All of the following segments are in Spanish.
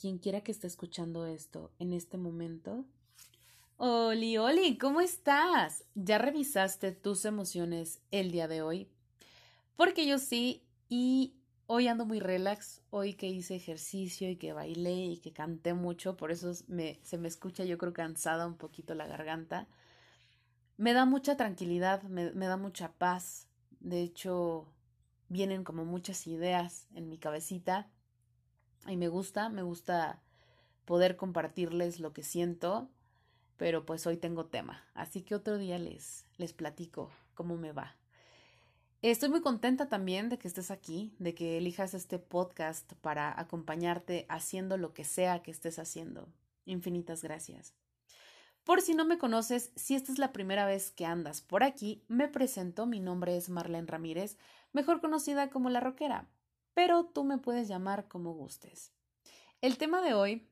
quien quiera que esté escuchando esto en este momento. Oli, Oli, ¿cómo estás? ¿Ya revisaste tus emociones el día de hoy? Porque yo sí, y hoy ando muy relax, hoy que hice ejercicio y que bailé y que canté mucho, por eso se me escucha yo creo cansada un poquito la garganta. Me da mucha tranquilidad, me da mucha paz. De hecho, vienen como muchas ideas en mi cabecita y me gusta, me gusta poder compartirles lo que siento, pero pues hoy tengo tema, así que otro día les, les platico cómo me va. Estoy muy contenta también de que estés aquí, de que elijas este podcast para acompañarte haciendo lo que sea que estés haciendo. Infinitas gracias. Por si no me conoces, si esta es la primera vez que andas por aquí, me presento, mi nombre es Marlene Ramírez, mejor conocida como La Roquera, pero tú me puedes llamar como gustes. El tema de hoy,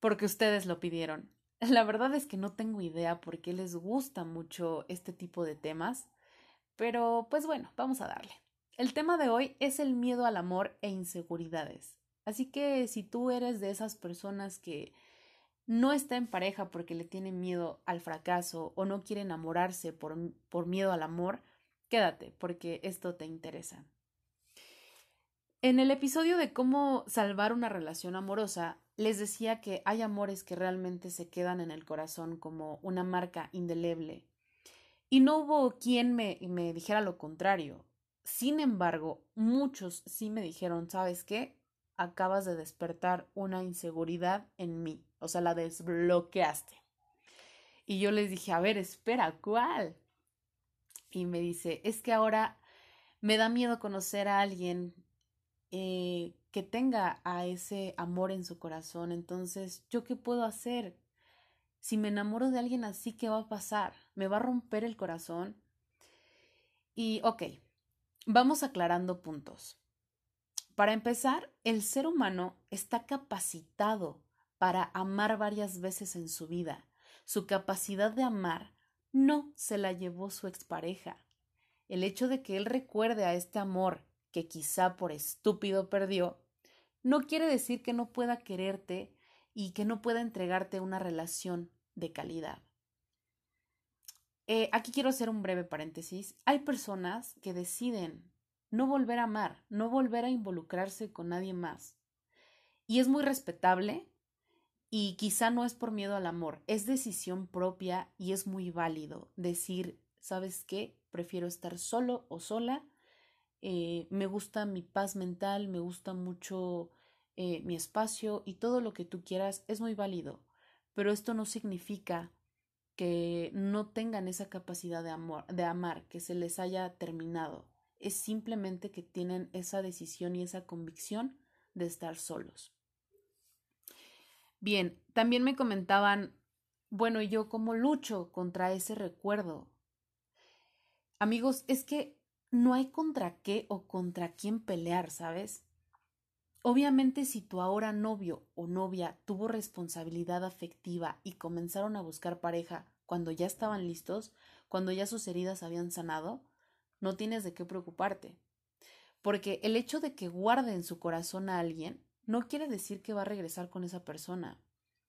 porque ustedes lo pidieron. La verdad es que no tengo idea por qué les gusta mucho este tipo de temas, pero pues bueno, vamos a darle. El tema de hoy es el miedo al amor e inseguridades. Así que si tú eres de esas personas que no está en pareja porque le tienen miedo al fracaso o no quiere enamorarse por, por miedo al amor, quédate porque esto te interesa. En el episodio de cómo salvar una relación amorosa, les decía que hay amores que realmente se quedan en el corazón como una marca indeleble. Y no hubo quien me, me dijera lo contrario. Sin embargo, muchos sí me dijeron, ¿sabes qué? Acabas de despertar una inseguridad en mí. O sea, la desbloqueaste. Y yo les dije, a ver, espera, ¿cuál? Y me dice, es que ahora me da miedo conocer a alguien eh, que tenga a ese amor en su corazón. Entonces, ¿yo qué puedo hacer? Si me enamoro de alguien así, ¿qué va a pasar? ¿Me va a romper el corazón? Y, ok, vamos aclarando puntos. Para empezar, el ser humano está capacitado para amar varias veces en su vida. Su capacidad de amar no se la llevó su expareja. El hecho de que él recuerde a este amor que quizá por estúpido perdió, no quiere decir que no pueda quererte y que no pueda entregarte una relación de calidad. Eh, aquí quiero hacer un breve paréntesis. Hay personas que deciden no volver a amar, no volver a involucrarse con nadie más. Y es muy respetable y quizá no es por miedo al amor, es decisión propia y es muy válido decir, ¿sabes qué? Prefiero estar solo o sola eh, me gusta mi paz mental, me gusta mucho eh, mi espacio y todo lo que tú quieras es muy válido, pero esto no significa que no tengan esa capacidad de amor, de amar, que se les haya terminado. Es simplemente que tienen esa decisión y esa convicción de estar solos. Bien, también me comentaban, bueno, ¿y yo cómo lucho contra ese recuerdo? Amigos, es que no hay contra qué o contra quién pelear, ¿sabes? Obviamente si tu ahora novio o novia tuvo responsabilidad afectiva y comenzaron a buscar pareja cuando ya estaban listos, cuando ya sus heridas habían sanado, no tienes de qué preocuparte. Porque el hecho de que guarde en su corazón a alguien no quiere decir que va a regresar con esa persona.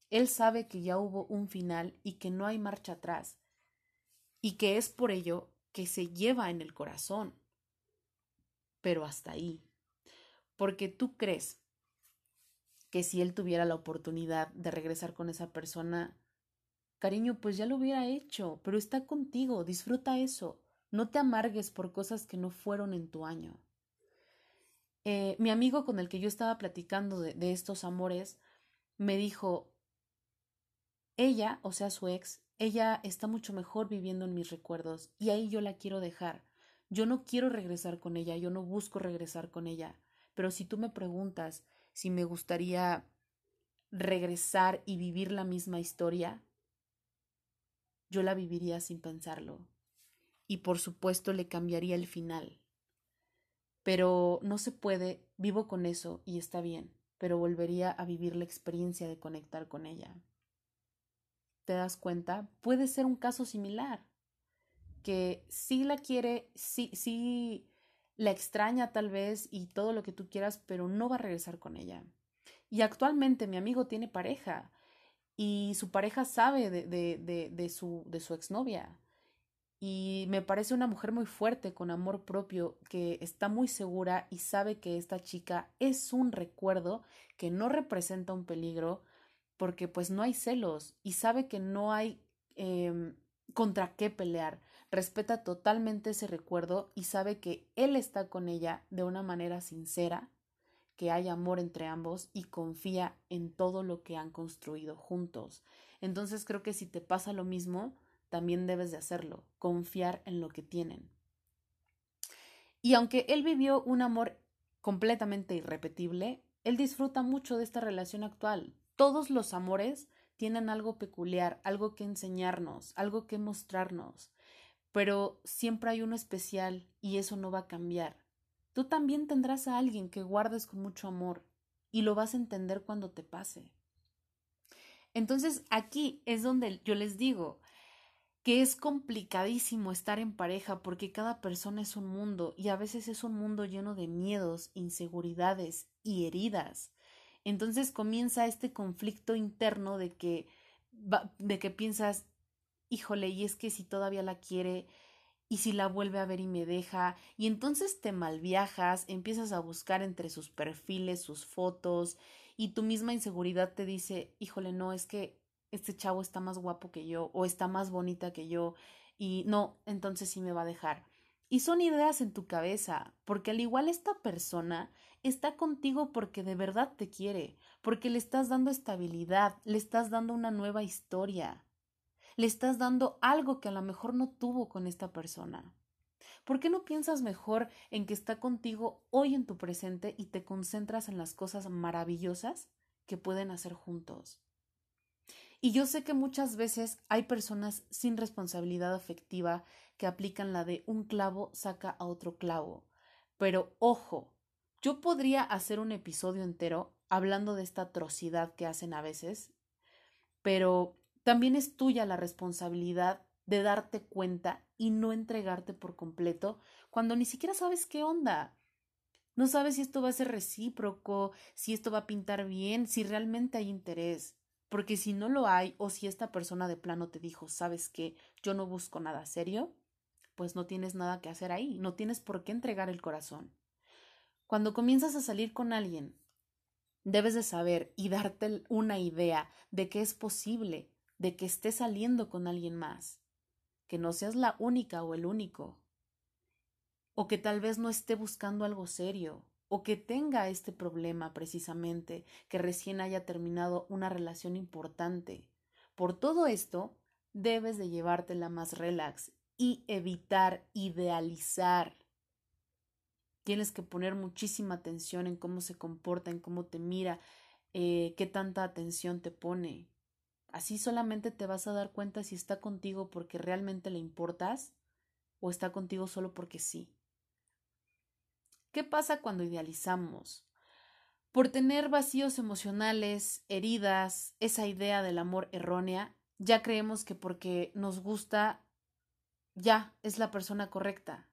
Él sabe que ya hubo un final y que no hay marcha atrás, y que es por ello que se lleva en el corazón. Pero hasta ahí. Porque tú crees que si él tuviera la oportunidad de regresar con esa persona, cariño, pues ya lo hubiera hecho, pero está contigo, disfruta eso. No te amargues por cosas que no fueron en tu año. Eh, mi amigo con el que yo estaba platicando de, de estos amores me dijo, ella, o sea, su ex, ella está mucho mejor viviendo en mis recuerdos y ahí yo la quiero dejar. Yo no quiero regresar con ella, yo no busco regresar con ella. Pero si tú me preguntas si me gustaría regresar y vivir la misma historia, yo la viviría sin pensarlo. Y por supuesto le cambiaría el final. Pero no se puede, vivo con eso y está bien, pero volvería a vivir la experiencia de conectar con ella te das cuenta, puede ser un caso similar, que sí la quiere, sí, sí la extraña tal vez y todo lo que tú quieras, pero no va a regresar con ella. Y actualmente mi amigo tiene pareja y su pareja sabe de, de, de, su, de su exnovia. Y me parece una mujer muy fuerte, con amor propio, que está muy segura y sabe que esta chica es un recuerdo que no representa un peligro, porque pues no hay celos y sabe que no hay em, contra qué pelear. Respeta totalmente ese recuerdo y sabe que él está con ella de una manera sincera, que hay amor entre ambos y confía en todo lo que han construido juntos. Entonces creo que si te pasa lo mismo, también debes de hacerlo, confiar en lo que tienen. Y aunque él vivió un amor completamente irrepetible, él disfruta mucho de esta relación actual. Todos los amores tienen algo peculiar, algo que enseñarnos, algo que mostrarnos, pero siempre hay uno especial y eso no va a cambiar. Tú también tendrás a alguien que guardes con mucho amor y lo vas a entender cuando te pase. Entonces aquí es donde yo les digo, que es complicadísimo estar en pareja porque cada persona es un mundo y a veces es un mundo lleno de miedos, inseguridades y heridas. Entonces comienza este conflicto interno de que de que piensas, híjole, y es que si todavía la quiere y si la vuelve a ver y me deja, y entonces te malviajas, empiezas a buscar entre sus perfiles, sus fotos, y tu misma inseguridad te dice, híjole, no, es que este chavo está más guapo que yo o está más bonita que yo y no, entonces sí me va a dejar. Y son ideas en tu cabeza, porque al igual esta persona está contigo porque de verdad te quiere, porque le estás dando estabilidad, le estás dando una nueva historia, le estás dando algo que a lo mejor no tuvo con esta persona. ¿Por qué no piensas mejor en que está contigo hoy en tu presente y te concentras en las cosas maravillosas que pueden hacer juntos? Y yo sé que muchas veces hay personas sin responsabilidad afectiva que aplican la de un clavo saca a otro clavo. Pero ojo, yo podría hacer un episodio entero hablando de esta atrocidad que hacen a veces, pero también es tuya la responsabilidad de darte cuenta y no entregarte por completo cuando ni siquiera sabes qué onda. No sabes si esto va a ser recíproco, si esto va a pintar bien, si realmente hay interés. Porque si no lo hay o si esta persona de plano te dijo, sabes que yo no busco nada serio, pues no tienes nada que hacer ahí, no tienes por qué entregar el corazón. Cuando comienzas a salir con alguien, debes de saber y darte una idea de que es posible, de que estés saliendo con alguien más, que no seas la única o el único, o que tal vez no esté buscando algo serio, o que tenga este problema precisamente, que recién haya terminado una relación importante. Por todo esto, debes de llevártela más relax y evitar idealizar. Tienes que poner muchísima atención en cómo se comporta, en cómo te mira, eh, qué tanta atención te pone. Así solamente te vas a dar cuenta si está contigo porque realmente le importas o está contigo solo porque sí. ¿Qué pasa cuando idealizamos? Por tener vacíos emocionales, heridas, esa idea del amor errónea, ya creemos que porque nos gusta, ya es la persona correcta.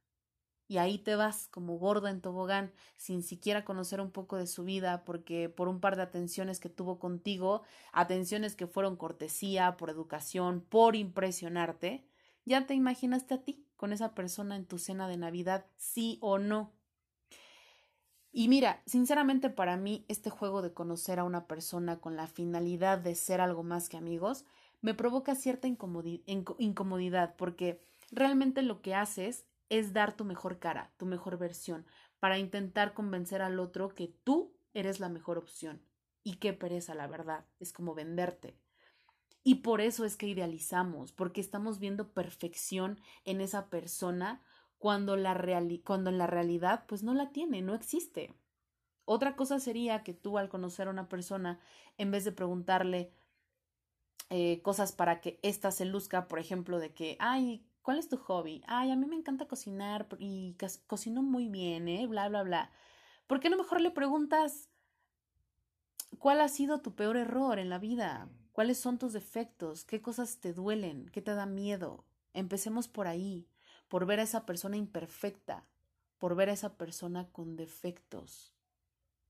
Y ahí te vas como gorda en tobogán, sin siquiera conocer un poco de su vida, porque por un par de atenciones que tuvo contigo, atenciones que fueron cortesía, por educación, por impresionarte, ya te imaginaste a ti con esa persona en tu cena de Navidad, sí o no. Y mira, sinceramente para mí este juego de conocer a una persona con la finalidad de ser algo más que amigos me provoca cierta incomodidad porque realmente lo que haces es dar tu mejor cara, tu mejor versión, para intentar convencer al otro que tú eres la mejor opción. Y qué pereza, la verdad, es como venderte. Y por eso es que idealizamos, porque estamos viendo perfección en esa persona cuando, la cuando en la realidad pues no la tiene, no existe. Otra cosa sería que tú al conocer a una persona, en vez de preguntarle eh, cosas para que ésta se luzca, por ejemplo, de que, ay, ¿cuál es tu hobby? Ay, a mí me encanta cocinar y cocino muy bien, ¿eh? Bla, bla, bla. ¿Por qué no mejor le preguntas cuál ha sido tu peor error en la vida? ¿Cuáles son tus defectos? ¿Qué cosas te duelen? ¿Qué te da miedo? Empecemos por ahí por ver a esa persona imperfecta, por ver a esa persona con defectos.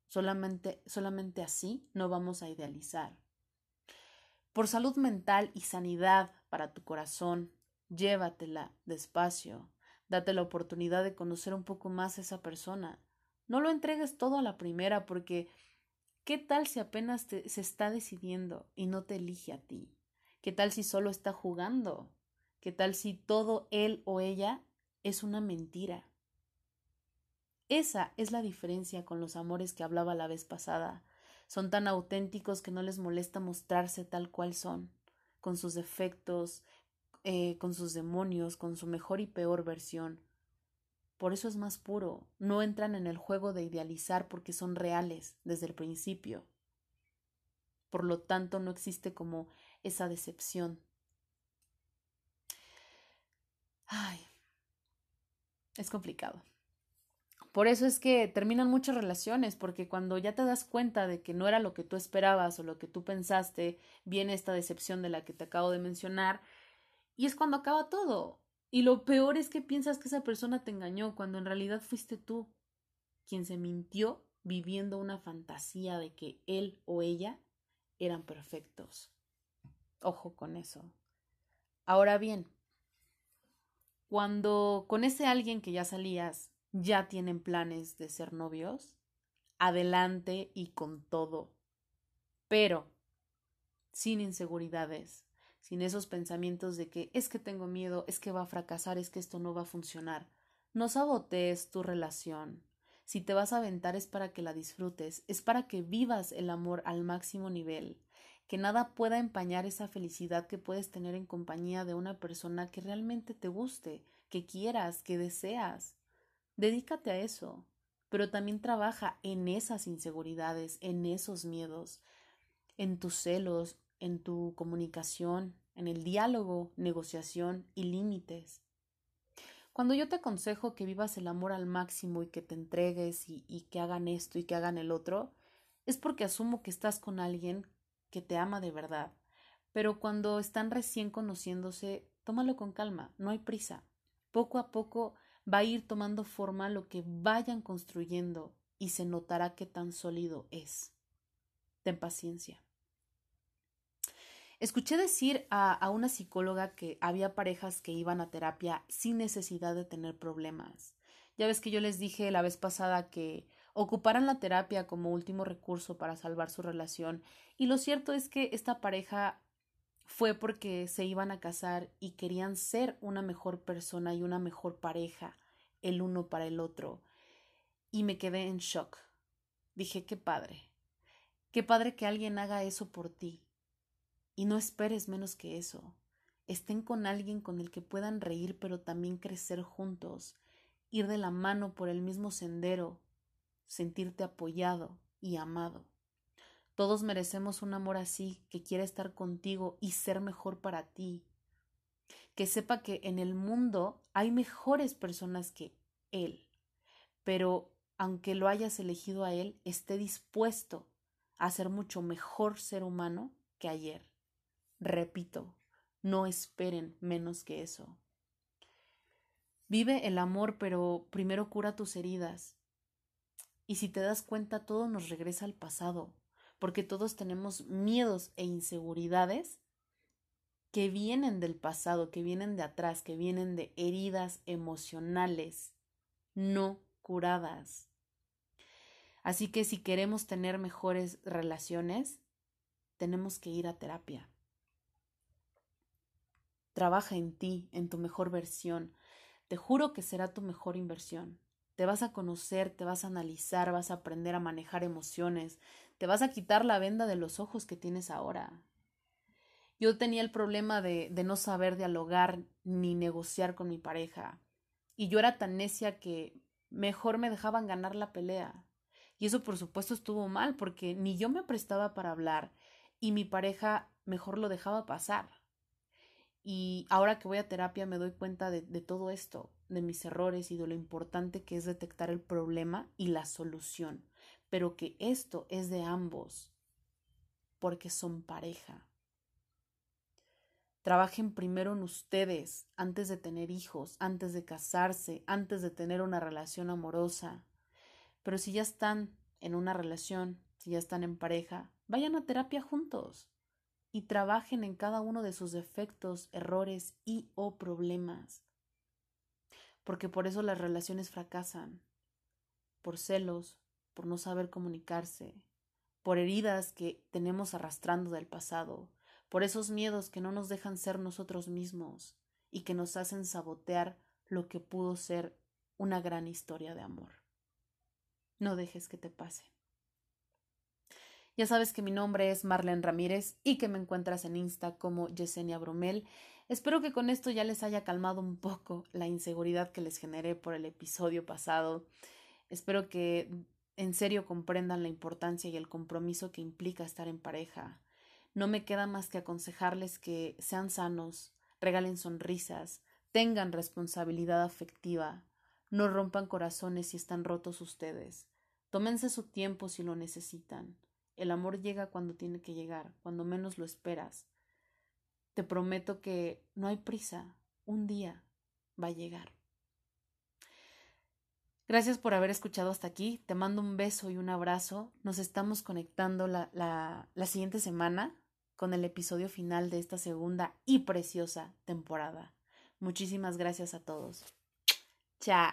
Solamente, solamente así no vamos a idealizar. Por salud mental y sanidad para tu corazón, llévatela despacio. Date la oportunidad de conocer un poco más a esa persona. No lo entregues todo a la primera porque ¿qué tal si apenas se está decidiendo y no te elige a ti? ¿Qué tal si solo está jugando? ¿Qué tal si todo él o ella es una mentira? Esa es la diferencia con los amores que hablaba la vez pasada. Son tan auténticos que no les molesta mostrarse tal cual son, con sus defectos, eh, con sus demonios, con su mejor y peor versión. Por eso es más puro, no entran en el juego de idealizar porque son reales desde el principio. Por lo tanto, no existe como esa decepción. Ay, es complicado. Por eso es que terminan muchas relaciones, porque cuando ya te das cuenta de que no era lo que tú esperabas o lo que tú pensaste, viene esta decepción de la que te acabo de mencionar, y es cuando acaba todo. Y lo peor es que piensas que esa persona te engañó, cuando en realidad fuiste tú quien se mintió viviendo una fantasía de que él o ella eran perfectos. Ojo con eso. Ahora bien, cuando con ese alguien que ya salías ya tienen planes de ser novios, adelante y con todo. Pero sin inseguridades, sin esos pensamientos de que es que tengo miedo, es que va a fracasar, es que esto no va a funcionar. No sabotees tu relación. Si te vas a aventar es para que la disfrutes, es para que vivas el amor al máximo nivel, que nada pueda empañar esa felicidad que puedes tener en compañía de una persona que realmente te guste, que quieras, que deseas. Dedícate a eso, pero también trabaja en esas inseguridades, en esos miedos, en tus celos, en tu comunicación, en el diálogo, negociación y límites. Cuando yo te aconsejo que vivas el amor al máximo y que te entregues y, y, que hagan esto y que hagan el otro, es porque asumo que estás con alguien que te ama de verdad. Pero cuando están recién conociéndose, tómalo con calma, no hay prisa. Poco a poco va a ir tomando forma lo que vayan construyendo y se notará qué tan sólido es. Ten paciencia. Escuché decir a, a, una psicóloga que había parejas que iban a terapia sin necesidad de tener problemas. Ya ves que yo les dije la vez pasada que ocuparan la terapia como último recurso para salvar su relación y lo cierto es que esta pareja fue porque se iban a casar y querían ser una mejor persona y una mejor pareja el uno para el otro. Y me quedé en shock. Dije, qué padre. Qué padre que alguien haga eso por ti. Y no esperes menos que eso. Estén con alguien con el que puedan reír pero también crecer juntos, ir de la mano por el mismo sendero, sentirte apoyado y amado. Todos merecemos un amor así, que quiera estar contigo y ser mejor para ti. Que sepa que en el mundo hay mejores personas que él. Pero aunque lo hayas elegido a él, esté dispuesto a ser mucho mejor ser humano que ayer. Repito, no esperen menos que eso. Vive el amor, pero primero cura tus heridas. Y si te das cuenta, todo nos regresa al pasado porque todos tenemos miedos e inseguridades que vienen del pasado, que vienen de atrás, que vienen de heridas emocionales no curadas. Así que si queremos tener mejores relaciones, tenemos que ir a terapia. Trabaja en ti, en tu mejor versión. Te juro que será tu mejor inversión. Te vas a conocer, te vas a analizar, vas a aprender a manejar emociones, te vas a quitar la venda de los ojos que tienes ahora. Yo tenía el problema de, de no saber dialogar ni negociar con mi pareja. Y yo era tan necia que mejor me dejaban ganar la pelea. Y eso por supuesto estuvo mal porque ni yo me prestaba para hablar y mi pareja mejor lo dejaba pasar. Y ahora que voy a terapia me doy cuenta de, todo esto, de mis errores y de lo importante que es detectar el problema y la solución pero que esto es de ambos, porque son pareja. Trabajen primero en ustedes antes de tener hijos, antes de casarse, antes de tener una relación amorosa. Pero si ya están en una relación, si ya están en pareja, vayan a terapia juntos y trabajen en cada uno de sus defectos, errores y o problemas. Porque por eso las relaciones fracasan, por celos, por no saber comunicarse, por heridas que tenemos arrastrando del pasado, por esos miedos que no nos dejan ser nosotros mismos y que nos hacen sabotear lo que pudo ser una gran historia de amor. No dejes que te pase. Ya sabes que mi nombre es Marlene Ramírez y que me encuentras en Insta como Yesenia Bromel. Espero que con esto ya les haya calmado un poco la inseguridad que les generé por el episodio pasado. Espero que en serio comprendan la importancia y el compromiso que implica estar en pareja. No me queda más que aconsejarles que sean sanos, regalen sonrisas, tengan responsabilidad afectiva, no rompan corazones si están rotos ustedes. Tómense su tiempo si lo necesitan. El amor llega cuando tiene que llegar, cuando menos lo esperas. Te prometo que no hay prisa, un día va a llegar. Gracias por haber escuchado hasta aquí. Te mando un beso y un abrazo. Nos estamos conectando la, la, la siguiente semana con el episodio final de esta segunda y preciosa temporada. Muchísimas gracias a todos. Chao.